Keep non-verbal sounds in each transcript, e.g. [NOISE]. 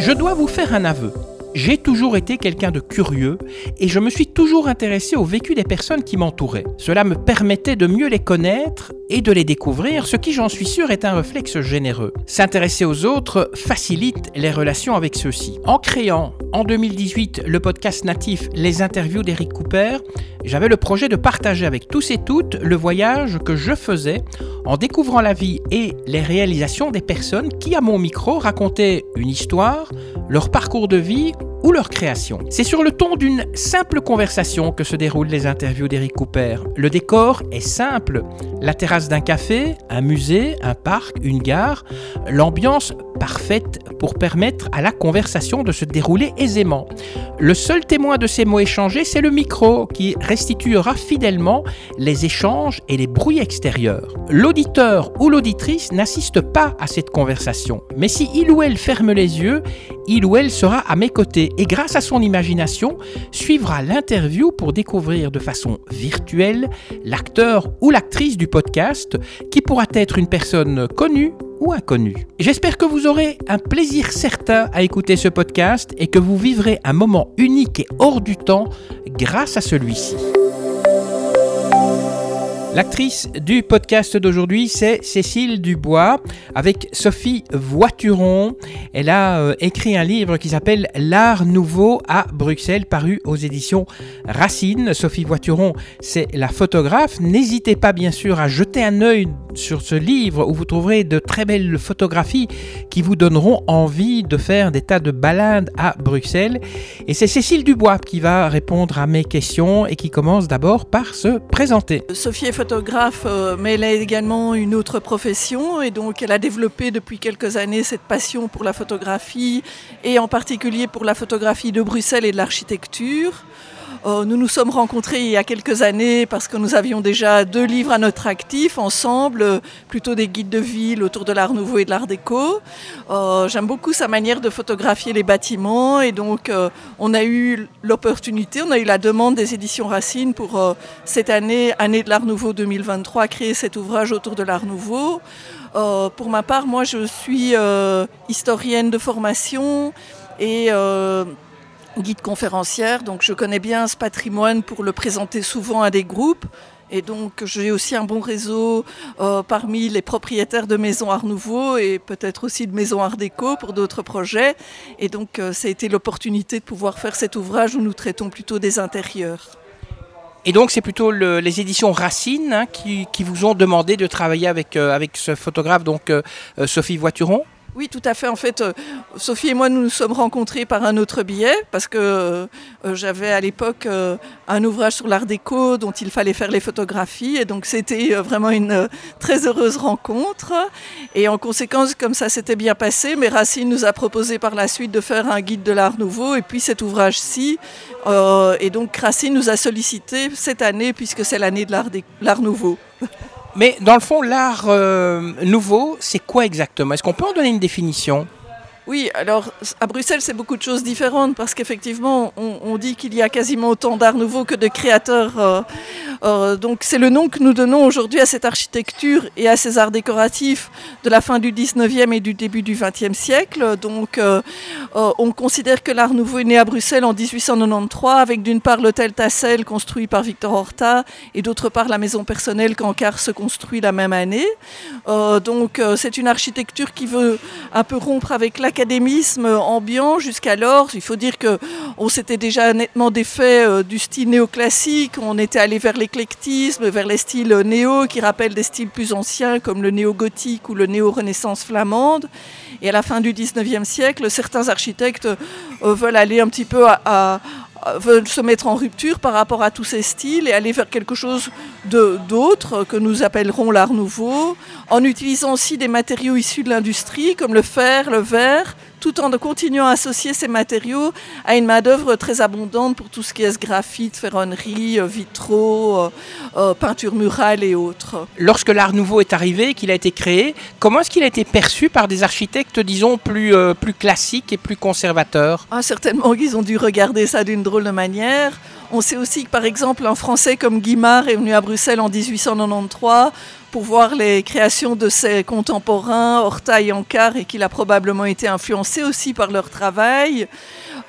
Je dois vous faire un aveu. J'ai toujours été quelqu'un de curieux et je me suis toujours intéressé au vécu des personnes qui m'entouraient. Cela me permettait de mieux les connaître et de les découvrir, ce qui j'en suis sûr est un réflexe généreux. S'intéresser aux autres facilite les relations avec ceux-ci. En créant en 2018 le podcast natif Les interviews d'Eric Cooper, j'avais le projet de partager avec tous et toutes le voyage que je faisais en découvrant la vie et les réalisations des personnes qui, à mon micro, racontaient une histoire, leur parcours de vie ou leur création. C'est sur le ton d'une simple conversation que se déroulent les interviews d'Eric Cooper. Le décor est simple, la terrasse d'un café, un musée, un parc, une gare, l'ambiance parfaite pour permettre à la conversation de se dérouler aisément. Le seul témoin de ces mots échangés, c'est le micro qui restituera fidèlement les échanges et les bruits extérieurs. L'auditeur ou l'auditrice n'assiste pas à cette conversation, mais si il ou elle ferme les yeux, il ou elle sera à mes côtés et grâce à son imagination suivra l'interview pour découvrir de façon virtuelle l'acteur ou l'actrice du podcast qui pourra être une personne connue ou inconnue. J'espère que vous aurez un plaisir certain à écouter ce podcast et que vous vivrez un moment unique et hors du temps grâce à celui-ci. L'actrice du podcast d'aujourd'hui, c'est Cécile Dubois avec Sophie Voituron. Elle a euh, écrit un livre qui s'appelle L'art nouveau à Bruxelles, paru aux éditions Racine. Sophie Voituron, c'est la photographe. N'hésitez pas bien sûr à jeter un œil sur ce livre où vous trouverez de très belles photographies qui vous donneront envie de faire des tas de balades à Bruxelles. Et c'est Cécile Dubois qui va répondre à mes questions et qui commence d'abord par se présenter. Sophie photographe, euh, mais elle a également une autre profession et donc elle a développé depuis quelques années cette passion pour la photographie et en particulier pour la photographie de Bruxelles et de l'architecture. Euh, nous nous sommes rencontrés il y a quelques années parce que nous avions déjà deux livres à notre actif ensemble, euh, plutôt des guides de ville autour de l'art nouveau et de l'art déco. Euh, j'aime beaucoup sa manière de photographier les bâtiments et donc on a eu l'opportunité, on a eu la demande des éditions Racine pour cette année, année de l'art nouveau 2023, créer cet ouvrage autour de l'art nouveau. pour ma part, moi je suis historienne de formation et guide conférencière, donc je connais bien ce patrimoine pour le présenter souvent à des groupes. Et donc j'ai aussi un bon réseau euh, parmi les propriétaires de maisons Art Nouveau et peut-être aussi de maisons Art Déco pour d'autres projets. Et donc euh, ça a été l'opportunité de pouvoir faire cet ouvrage où nous traitons plutôt des intérieurs. Et donc c'est plutôt les éditions Racine hein, qui, vous ont demandé de travailler avec, euh, avec ce photographe, donc Sophie Voituron? Oui, tout à fait. En fait, euh, Sophie et moi, nous nous sommes rencontrés par un autre biais, parce que euh, j'avais à l'époque euh, un ouvrage sur l'art déco dont il fallait faire les photographies. Et donc, c'était vraiment une très heureuse rencontre. Et en conséquence, comme ça s'était bien passé, mais Racine nous a proposé par la suite de faire un guide de l'art nouveau, et puis cet ouvrage-ci. et donc, Racine nous a sollicité cette année, puisque c'est l'année de l'art nouveau. [LAUGHS] Mais dans le fond, l'art euh, nouveau, c'est quoi exactement? Est-ce qu'on peut en donner une définition? Oui, alors à Bruxelles, c'est beaucoup de choses différentes parce qu'effectivement, on, dit qu'il y a quasiment autant d'art nouveau que de créateurs. Euh, euh, donc c'est le nom que nous donnons aujourd'hui à cette architecture et à ces arts décoratifs de la fin du 19e et du début du 20e siècle. Donc euh, on considère que l'art nouveau est né à Bruxelles en 1893 avec d'une part l'hôtel Tassel construit par Victor Horta et d'autre part la maison personnelle qu'Ankar se construit la même année. donc c'est une architecture qui veut un peu rompre avec la académisme ambiant jusqu'alors. Il faut dire que on s'était déjà nettement défait euh, du style néoclassique. On était allé vers l'éclectisme, vers les styles néo qui rappellent des styles plus anciens comme le néo-gothique ou le néo-renaissance flamande. Et à la fin du 19e siècle, certains architectes euh, veulent aller un petit peu à, veulent se mettre en rupture par rapport à tous ces styles et aller vers quelque chose d'autre que nous appellerons l'art nouveau, en utilisant aussi des matériaux issus de l'industrie comme le fer, le verre, tout en continuant à associer ces matériaux à une main-d'œuvre très abondante pour tout ce qui est graphite, ferronnerie, euh, vitraux, euh, euh, peinture murale et autres. Lorsque l'art nouveau est arrivé, qu'il a été créé, comment est-ce qu'il a été perçu par des architectes, disons, plus, plus classiques et plus conservateurs? Ah, Certainement qu'ils ont dû regarder ça d'une drôle de manière. On sait aussi que, par exemple, un Français comme Guimard est venu à Bruxelles en 1893 pour voir les créations de ses contemporains, Horta et Ankar, et qu'il a probablement été influencé aussi par leur travail.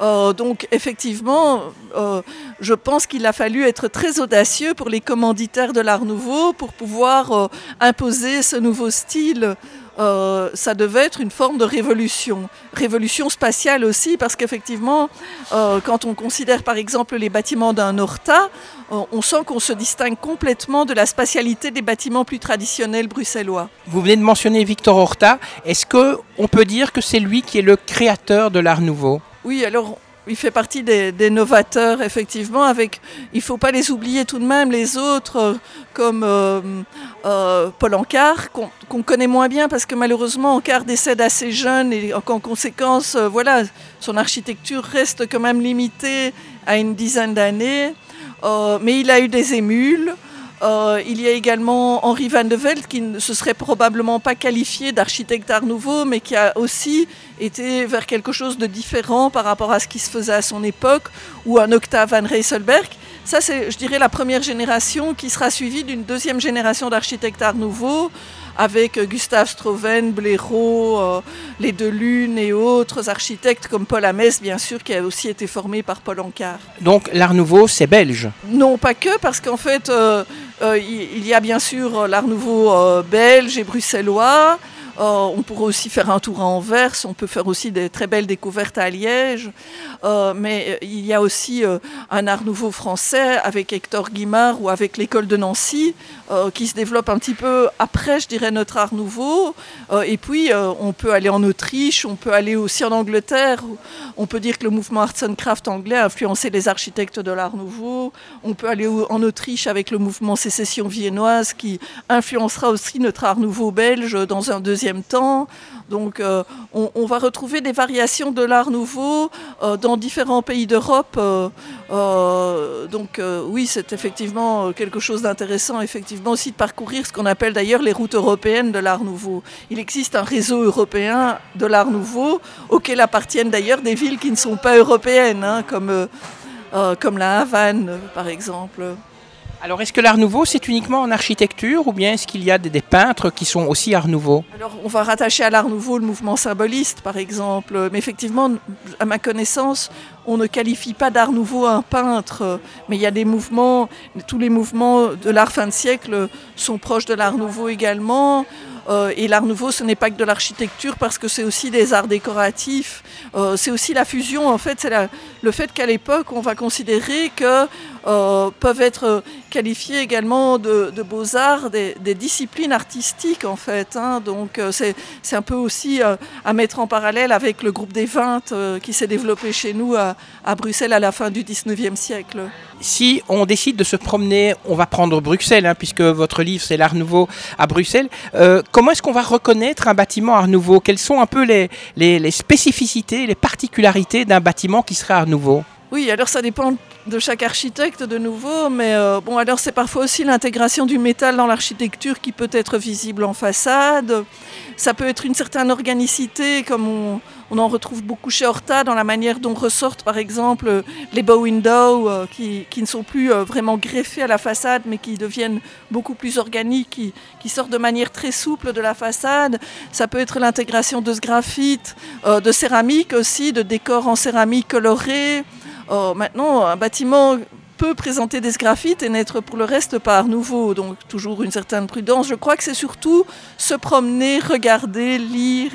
Euh, donc effectivement, euh, je pense qu'il a fallu être très audacieux pour les commanditaires de l'Art nouveau pour pouvoir euh, imposer ce nouveau style. Ça devait être une forme de révolution. Révolution spatiale aussi, parce qu'effectivement, quand on considère par exemple les bâtiments d'un Horta, on sent qu'on se distingue complètement de la spatialité des bâtiments plus traditionnels bruxellois. Vous venez de mentionner Victor Horta. Est-ce qu'on peut dire que c'est lui qui est le créateur de l'Art nouveau? Oui, alors il fait partie des, novateurs, effectivement. Avec, il ne faut pas les oublier tout de même, les autres, euh, comme euh, euh, Paul Ancard, qu'on connaît moins bien parce que malheureusement Ancard décède assez jeune et en conséquence, voilà, son architecture reste quand même limitée à une dizaine d'années. mais il a eu des émules. Euh, il y a également Henri Van de Velde qui ne se serait probablement pas qualifié d'architecte art nouveau, mais qui a aussi été vers quelque chose de différent par rapport à ce qui se faisait à son époque, ou un Octave Van Reyselberg. Ça, c'est, je dirais, la première génération qui sera suivie d'une deuxième génération d'architectes art nouveau avec Gustave Stroven, Blaireau, euh, les Delunes et autres architectes comme Paul Hamès, bien sûr, qui a aussi été formé par Paul Ancard. Donc l'Art Nouveau, c'est belge Non, pas que, parce qu'en fait, euh, euh, il y a bien sûr l'Art Nouveau belge et bruxellois. On pourrait aussi faire un tour à Anvers, on peut faire aussi des très belles découvertes à Liège. Euh, mais euh, il y a aussi euh, un art nouveau français avec Hector Guimard ou avec l'école de Nancy qui se développe un petit peu après, je dirais, notre art nouveau. et puis, on peut aller en Autriche, on peut aller aussi en Angleterre. On peut dire que le mouvement Arts and Craft anglais a influencé les architectes de l'art nouveau. On peut aller en Autriche avec le mouvement sécession viennoise qui influencera aussi notre art nouveau belge dans un deuxième temps. Donc, on, va retrouver des variations de l'art nouveau dans dans différents pays d'Europe. Euh, euh, donc euh, oui, c'est effectivement quelque chose d'intéressant, effectivement aussi de parcourir ce qu'on appelle d'ailleurs les routes européennes de l'Art Nouveau. Il existe un réseau européen de l'Art Nouveau auquel appartiennent d'ailleurs des villes qui ne sont pas européennes, hein, comme, comme la Havane par exemple. Alors, est-ce que l'art nouveau, c'est uniquement en architecture ou bien est-ce qu'il y a des, peintres qui sont aussi art nouveau Alors, on va rattacher à l'art nouveau le mouvement symboliste, par exemple. Mais effectivement, à ma connaissance, on ne qualifie pas d'art nouveau un peintre. Mais il y a des mouvements, tous les mouvements de l'art fin de siècle sont proches de l'art nouveau également. Euh, et l'art nouveau, ce n'est pas que de l'architecture parce que c'est aussi des arts décoratifs. Euh, c'est aussi la fusion, en fait, c'est le fait qu'à l'époque, on va considérer que euh, peuvent être qualifiés également de, beaux-arts des, disciplines artistiques, en fait. Hein. Donc, c'est un peu aussi à mettre en parallèle avec le groupe des 20 qui s'est développé chez nous à, Bruxelles à la fin du 19e siècle si on décide de se promener, on va prendre Bruxelles, hein, puisque votre livre c'est l'Art Nouveau à Bruxelles. Euh, comment est-ce qu'on va reconnaître un bâtiment Art Nouveau? Quelles sont un peu les, les, spécificités, les particularités d'un bâtiment qui serait Art Nouveau? Oui, alors ça dépend de chaque architecte de nouveau, mais euh, bon, alors c'est parfois aussi l'intégration du métal dans l'architecture qui peut être visible en façade. Ça peut être une certaine organicité, comme on, en retrouve beaucoup chez Horta dans la manière dont ressortent par exemple les bow windows euh, qui, qui, ne sont plus euh, vraiment greffés à la façade mais qui deviennent beaucoup plus organiques, qui, sortent de manière très souple de la façade. Ça peut être l'intégration de ce graphite, de céramique aussi, de décors en céramique colorés. maintenant, un bâtiment peut présenter des graphites et n'être pour le reste pas nouveau. Donc toujours une certaine prudence. Je crois que c'est surtout se promener, regarder, lire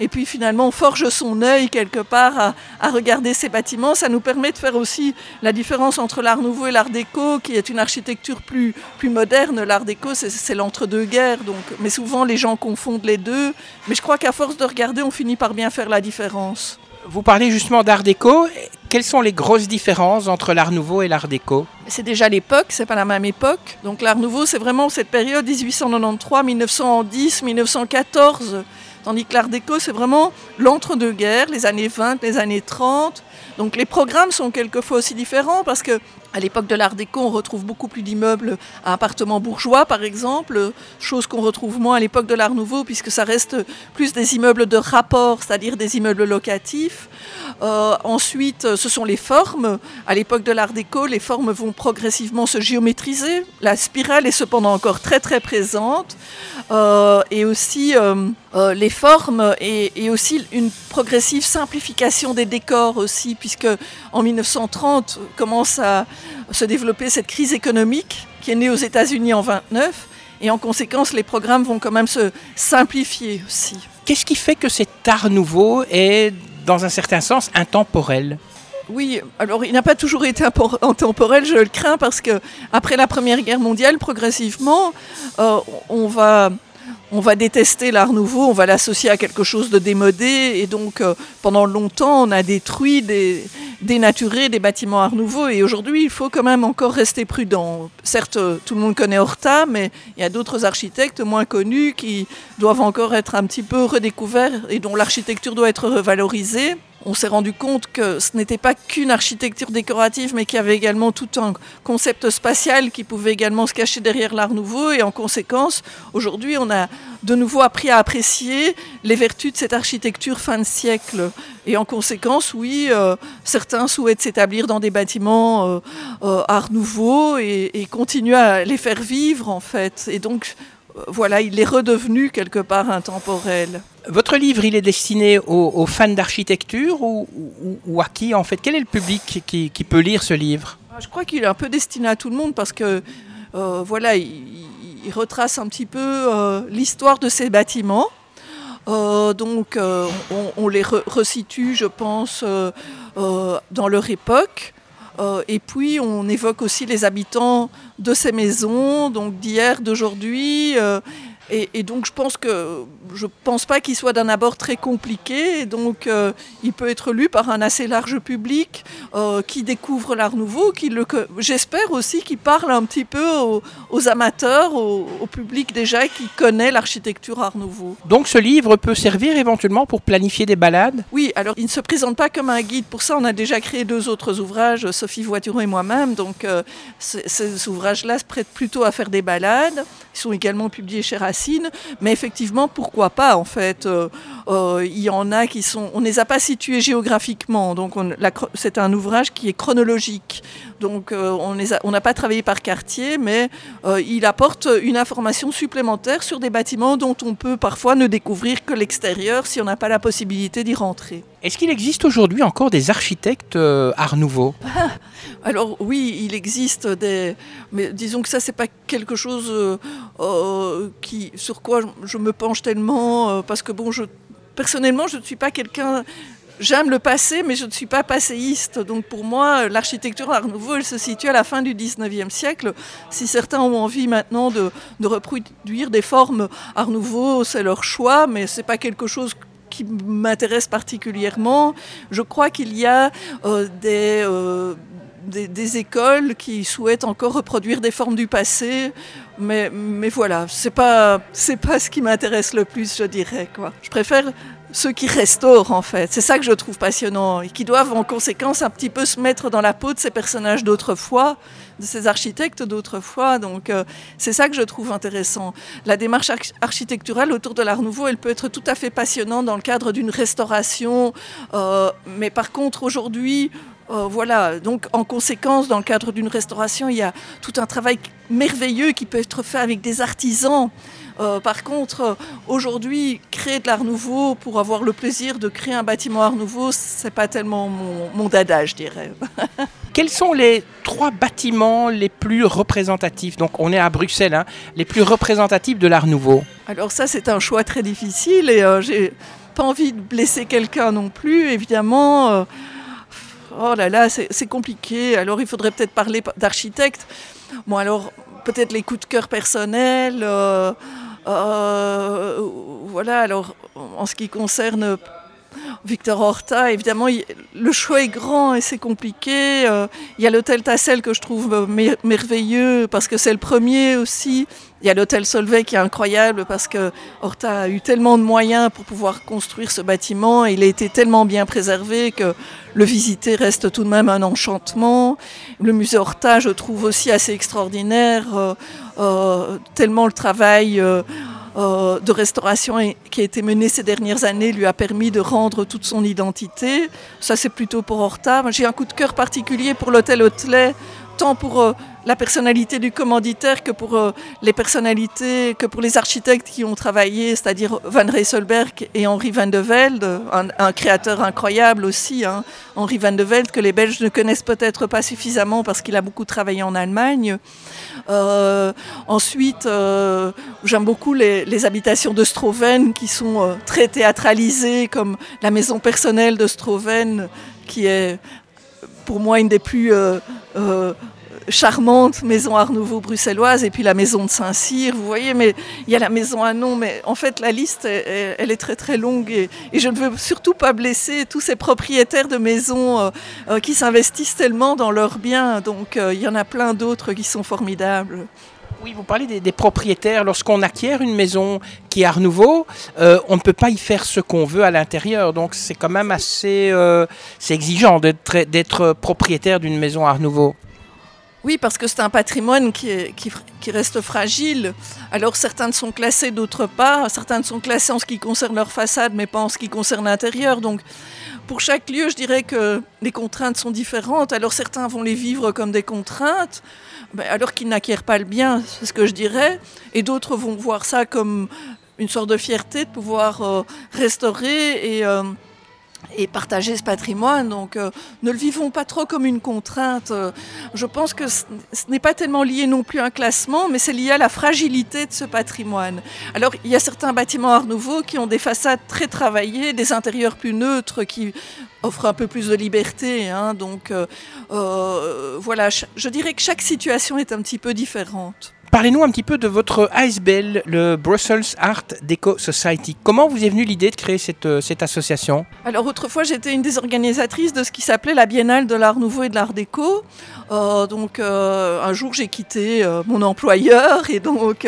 et, puis finalement on forge son œil quelque part à, à, regarder ces bâtiments. Ça nous permet de faire aussi la différence entre l'art nouveau et l'art déco qui est une architecture plus, plus moderne. L'art déco c'est l'entre-deux-guerres. Donc, mais souvent les gens confondent les deux. Mais je crois qu'à force de regarder on finit par bien faire la différence. Vous parlez justement d'art déco. Quelles sont les grosses différences entre l'art nouveau et l'art déco C'est déjà l'époque, c'est pas la même époque. Donc l'art nouveau, c'est vraiment cette période 1893, 1910, 1914. Tandis que l'art déco, c'est vraiment l'entre-deux-guerres, les années 20, les années 30. Donc les programmes sont quelquefois aussi différents parce que À l'époque de l'Art déco, on retrouve beaucoup plus d'immeubles à appartements bourgeois, par exemple, chose qu'on retrouve moins à l'époque de l'Art nouveau, puisque ça reste plus des immeubles de rapport, c'est-à-dire des immeubles locatifs. Euh, ensuite, ce sont les formes. À l'époque de l'Art déco, les formes vont progressivement se géométriser. La spirale est cependant encore très très présente. Euh, et aussi euh, les formes et, et, aussi une progressive simplification des décors aussi, puisque en 1930 commence à se développer cette crise économique qui est née aux États-Unis en 29. Et en conséquence, les programmes vont quand même se simplifier aussi. Qu'est-ce qui fait que cet art nouveau est dans un certain sens, intemporel? Oui, alors il n'a pas toujours été intemporel, je le crains, parce que après la Première Guerre mondiale, progressivement, euh, on va on va détester l'art nouveau, on va l'associer à quelque chose de démodé, et donc euh, pendant longtemps, on a détruit, des, dénaturé des bâtiments art nouveau, et aujourd'hui, il faut quand même encore rester prudent. Certes, tout le monde connaît Horta, mais il y a d'autres architectes moins connus qui doivent encore être un petit peu redécouverts et dont l'architecture doit être revalorisée on s'est rendu compte que ce n'était pas qu'une architecture décorative, mais qu'il y avait également tout un concept spatial qui pouvait également se cacher derrière l'art nouveau. Et en conséquence, aujourd'hui, on a de nouveau appris à apprécier les vertus de cette architecture fin de siècle. Et en conséquence, oui, euh, certains souhaitent s'établir dans des bâtiments euh, euh, art nouveau et, et continuer à les faire vivre, en fait. Et donc, voilà, il est redevenu quelque part intemporel. Votre livre, il est destiné aux, fans d'architecture ou, à qui en fait? Quel est le public qui, peut lire ce livre? Ah, Je crois qu'il est un peu destiné à tout le monde parce que euh, voilà, il, retrace un petit peu euh, l'histoire de ces bâtiments. Euh, donc on, les resitue, je pense, dans leur époque. Et puis on évoque aussi les habitants de ces maisons, donc d'hier, d'aujourd'hui et, donc je pense que je pense pas qu'il soit d'un abord très compliqué. Et donc euh, il peut être lu par un assez large public euh, qui découvre l'art nouveau, qui le j'espère aussi qu'il parle un petit peu aux, amateurs, au, public déjà qui connaît l'architecture art nouveau. Donc ce livre peut servir éventuellement pour planifier des balades? Oui, alors il ne se présente pas comme un guide. Pour ça, on a déjà créé deux autres ouvrages, Sophie Voituron et moi-même. Donc euh, ces ouvrages-là se prêtent plutôt à faire des balades. Ils sont également publiés chez Racine. Mais effectivement, pourquoi pas en fait euh, euh, Il y en a qui sont. On ne les a pas situés géographiquement. Donc c'est un ouvrage qui est chronologique. Donc euh, on n'a pas travaillé par quartier, mais il apporte une information supplémentaire sur des bâtiments dont on peut parfois ne découvrir que l'extérieur si on n'a pas la possibilité d'y rentrer. Est-ce qu'il existe aujourd'hui encore des architectes Art Nouveau? [LAUGHS] Alors oui, il existe des, mais disons que ça c'est pas quelque chose euh, euh, sur quoi je, me penche tellement euh, parce que bon, je personnellement je ne suis pas quelqu'un. J'aime le passé, mais je ne suis pas passéiste. Donc pour moi, l'architecture Art Nouveau, elle se situe à la fin du 19e siècle. Si certains ont envie maintenant de, de reproduire des formes Art Nouveau, c'est leur choix, mais c'est pas quelque chose qui m'intéresse particulièrement. Je crois qu'il y a des, des, écoles qui souhaitent encore reproduire des formes du passé, mais, mais voilà, c'est pas pas ce qui m'intéresse le plus, je dirais quoi. Je préfère ceux qui restaurent en fait. C'est ça que je trouve passionnant et qui doivent en conséquence un petit peu se mettre dans la peau de ces personnages d'autrefois, de ces architectes d'autrefois. Donc euh, c'est ça que je trouve intéressant. La démarche architecturale autour de l'art nouveau, elle peut être tout à fait passionnante dans le cadre d'une restauration, euh, mais par contre aujourd'hui euh, voilà, donc en conséquence, dans le cadre d'une restauration, il y a tout un travail merveilleux qui peut être fait avec des artisans. Euh, par contre, euh, aujourd'hui, créer de l'art nouveau pour avoir le plaisir de créer un bâtiment art nouveau, c'est pas tellement mon, dada, je dirais. [LAUGHS] Quels sont les trois bâtiments les plus représentatifs? Donc, on est à Bruxelles, hein, les plus représentatifs de l'art nouveau. Alors ça, c'est un choix très difficile et j'ai pas envie de blesser quelqu'un non plus, évidemment. Oh là là, c'est compliqué. Alors il faudrait peut-être parler d'architecte. Bon alors peut-être les coups de cœur personnels. Euh, euh, voilà, alors en ce qui concerne Victor Horta, évidemment, le choix est grand et c'est compliqué. Euh, il y a l'hôtel Tassel que je trouve merveilleux parce que c'est le premier aussi. Il y a l'hôtel Solvay qui est incroyable parce que Horta a eu tellement de moyens pour pouvoir construire ce bâtiment. Il a été tellement bien préservé que le visiter reste tout de même un enchantement. Le musée Horta, je trouve aussi assez extraordinaire, euh, euh, tellement le travail euh, de restauration qui a été menée ces dernières années lui a permis de rendre toute son identité. Ça, c'est plutôt pour Horta. J'ai un coup de cœur particulier pour l'hôtel Hotelet, tant pour euh, la personnalité du commanditaire que pour euh, les personnalités, que pour les architectes qui ont travaillé, c'est-à-dire Van Rysselberg et Henri Van de Velde, un, créateur incroyable aussi, hein. Henri Van de Velde, que les Belges ne connaissent peut-être pas suffisamment parce qu'il a beaucoup travaillé en Allemagne. Euh, ensuite, euh, j'aime beaucoup les, habitations de Stroven qui sont très théâtralisées, comme la maison personnelle de Stroven, qui est pour moi une des plus charmante maison Art Nouveau bruxelloise et puis la maison de Saint-Cyr, vous voyez, mais il y a la maison à nom, mais en fait la liste, elle, est très très longue et, je ne veux surtout pas blesser tous ces propriétaires de maisons euh, euh, qui s'investissent tellement dans leurs biens, donc euh, il y en a plein d'autres qui sont formidables. Oui, vous parlez des, propriétaires. Lorsqu'on acquiert une maison qui est Art Nouveau, on ne peut pas y faire ce qu'on veut à l'intérieur. Donc c'est quand même assez exigeant d'être propriétaire d'une maison Art Nouveau. Oui, parce que c'est un patrimoine qui, reste fragile. Alors certains sont classés, d'autres pas. Certains sont classés en ce qui concerne leur façade, mais pas en ce qui concerne l'intérieur. Donc pour chaque lieu, je dirais que les contraintes sont différentes. Alors certains vont les vivre comme des contraintes, ben, alors qu'ils n'acquièrent pas le bien, c'est ce que je dirais. Et d'autres vont voir ça comme une sorte de fierté de pouvoir euh, restaurer et... Euh, et partager ce patrimoine. Donc euh, ne le vivons pas trop comme une contrainte. Euh, je pense que ce, n'est pas tellement lié non plus à un classement, mais c'est lié à la fragilité de ce patrimoine. Alors il y a certains bâtiments Art Nouveau qui ont des façades très travaillées, des intérieurs plus neutres qui offrent un peu plus de liberté. Hein. donc euh, voilà, je dirais que chaque situation est un petit peu différente. Parlez-nous un petit peu de votre ASBL, le Brussels Art Deco Society. Comment vous est venue l'idée de créer cette, euh, cette association? Alors autrefois, j'étais une des organisatrices de ce qui s'appelait la Biennale de l'Art Nouveau et de l'Art Déco. Euh, donc euh, un jour, j'ai quitté mon employeur et donc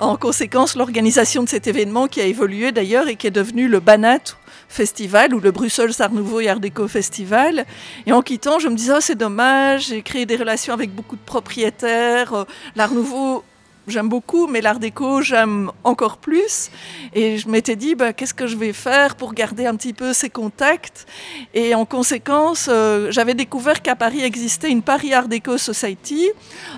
en conséquence, l'organisation de cet événement qui a évolué d'ailleurs et qui est devenu le BANAT festival ou le Bruxelles Art Nouveau et Art Déco Festival. Et en quittant, je me disais, oh, c'est dommage, j'ai créé des relations avec beaucoup de propriétaires. L'Art Nouveau j'aime beaucoup, mais l'art déco, j'aime encore plus. Et je m'étais dit, bah, qu'est-ce que je vais faire pour garder un petit peu ces contacts? Et en conséquence, euh, j'avais découvert qu'à Paris existait une Paris Art Déco Society,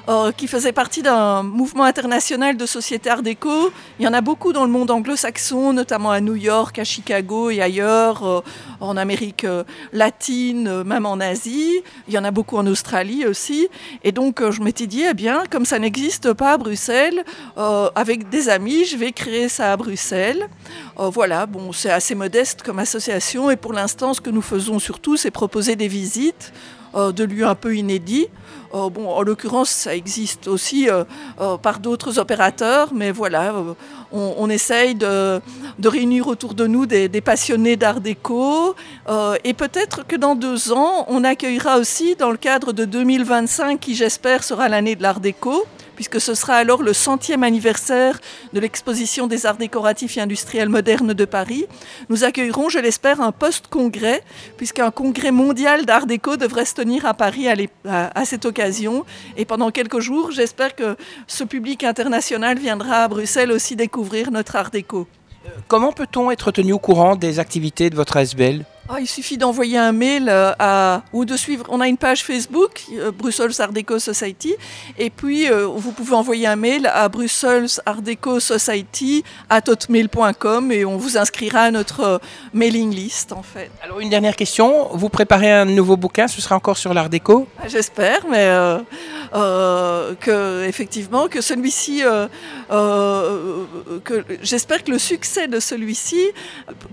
euh, qui faisait partie d'un mouvement international de sociétés art déco. Il y en a beaucoup dans le monde anglo-saxon, notamment à New York, à Chicago et ailleurs, euh, en Amérique latine, même en Asie. Il y en a beaucoup en Australie aussi. Et donc, je m'étais dit, eh bien, comme ça n'existe pas à Bruxelles, euh, avec des amis. Je vais créer ça à Bruxelles. Euh, voilà, bon, c'est assez modeste comme association et pour l'instant, ce que nous faisons surtout, c'est proposer des visites euh, de lieux un peu inédits. bon, en l'occurrence, ça existe aussi par d'autres opérateurs, mais voilà, on, essaye de, réunir autour de nous des, des passionnés d'art déco. et peut-être que dans deux ans, on accueillera aussi, dans le cadre de 2025, qui j'espère sera l'année de l'art déco, puisque ce sera alors le centième anniversaire de l'exposition des arts décoratifs et industriels modernes de Paris. Nous accueillerons, je l'espère, un post-congrès, puisqu'un congrès mondial d'art déco devrait se tenir à Paris à, cette occasion. Et pendant quelques jours, j'espère que ce public international viendra à Bruxelles aussi découvrir notre art déco. Comment peut-on être tenu au courant des activités de votre ASBL ah, il suffit d'envoyer un mail euh, à, ou de suivre. On a une page Facebook, euh, Brussels Art Deco Society, et puis euh, vous pouvez envoyer un mail à Brussels Art Deco Society à hotmail.com et on vous inscrira à notre mailing list en fait. Alors une dernière question, vous préparez un nouveau bouquin, ce sera encore sur l'art déco? Ah, J'espère, mais euh, que effectivement que celui-ci, euh, euh, que j'espère que le succès de celui-ci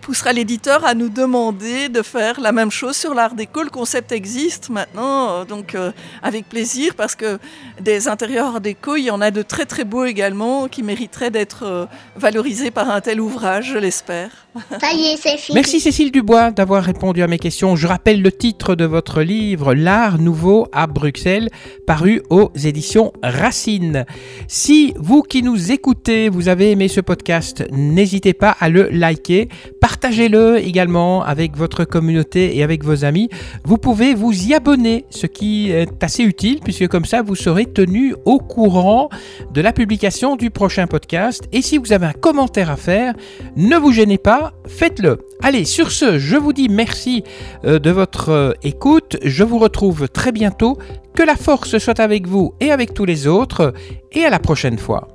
poussera l'éditeur à nous demander de faire la même chose sur l'art déco. Le concept existe maintenant, donc avec plaisir parce que des intérieurs art déco, il y en a de très très beaux également qui mériteraient d'être valorisés par un tel ouvrage, je l'espère. [LAUGHS] Ça y est, c'est fini. Merci Cécile Dubois d'avoir répondu à mes questions. Je rappelle le titre de votre livre, L'art nouveau à Bruxelles, paru aux éditions Racine. Si vous qui nous écoutez, vous avez aimé ce podcast, n'hésitez pas à le liker, partagez-le également avec votre communauté et avec vos amis. Vous pouvez vous y abonner, ce qui est assez utile puisque comme ça vous serez tenu au courant de la publication du prochain podcast. Et si vous avez un commentaire à faire, ne vous gênez pas, faites-le. Allez, sur ce, je vous dis merci euh, de votre euh, écoute. Je vous retrouve très bientôt. Que la force soit avec vous et avec tous les autres. Et à la prochaine fois.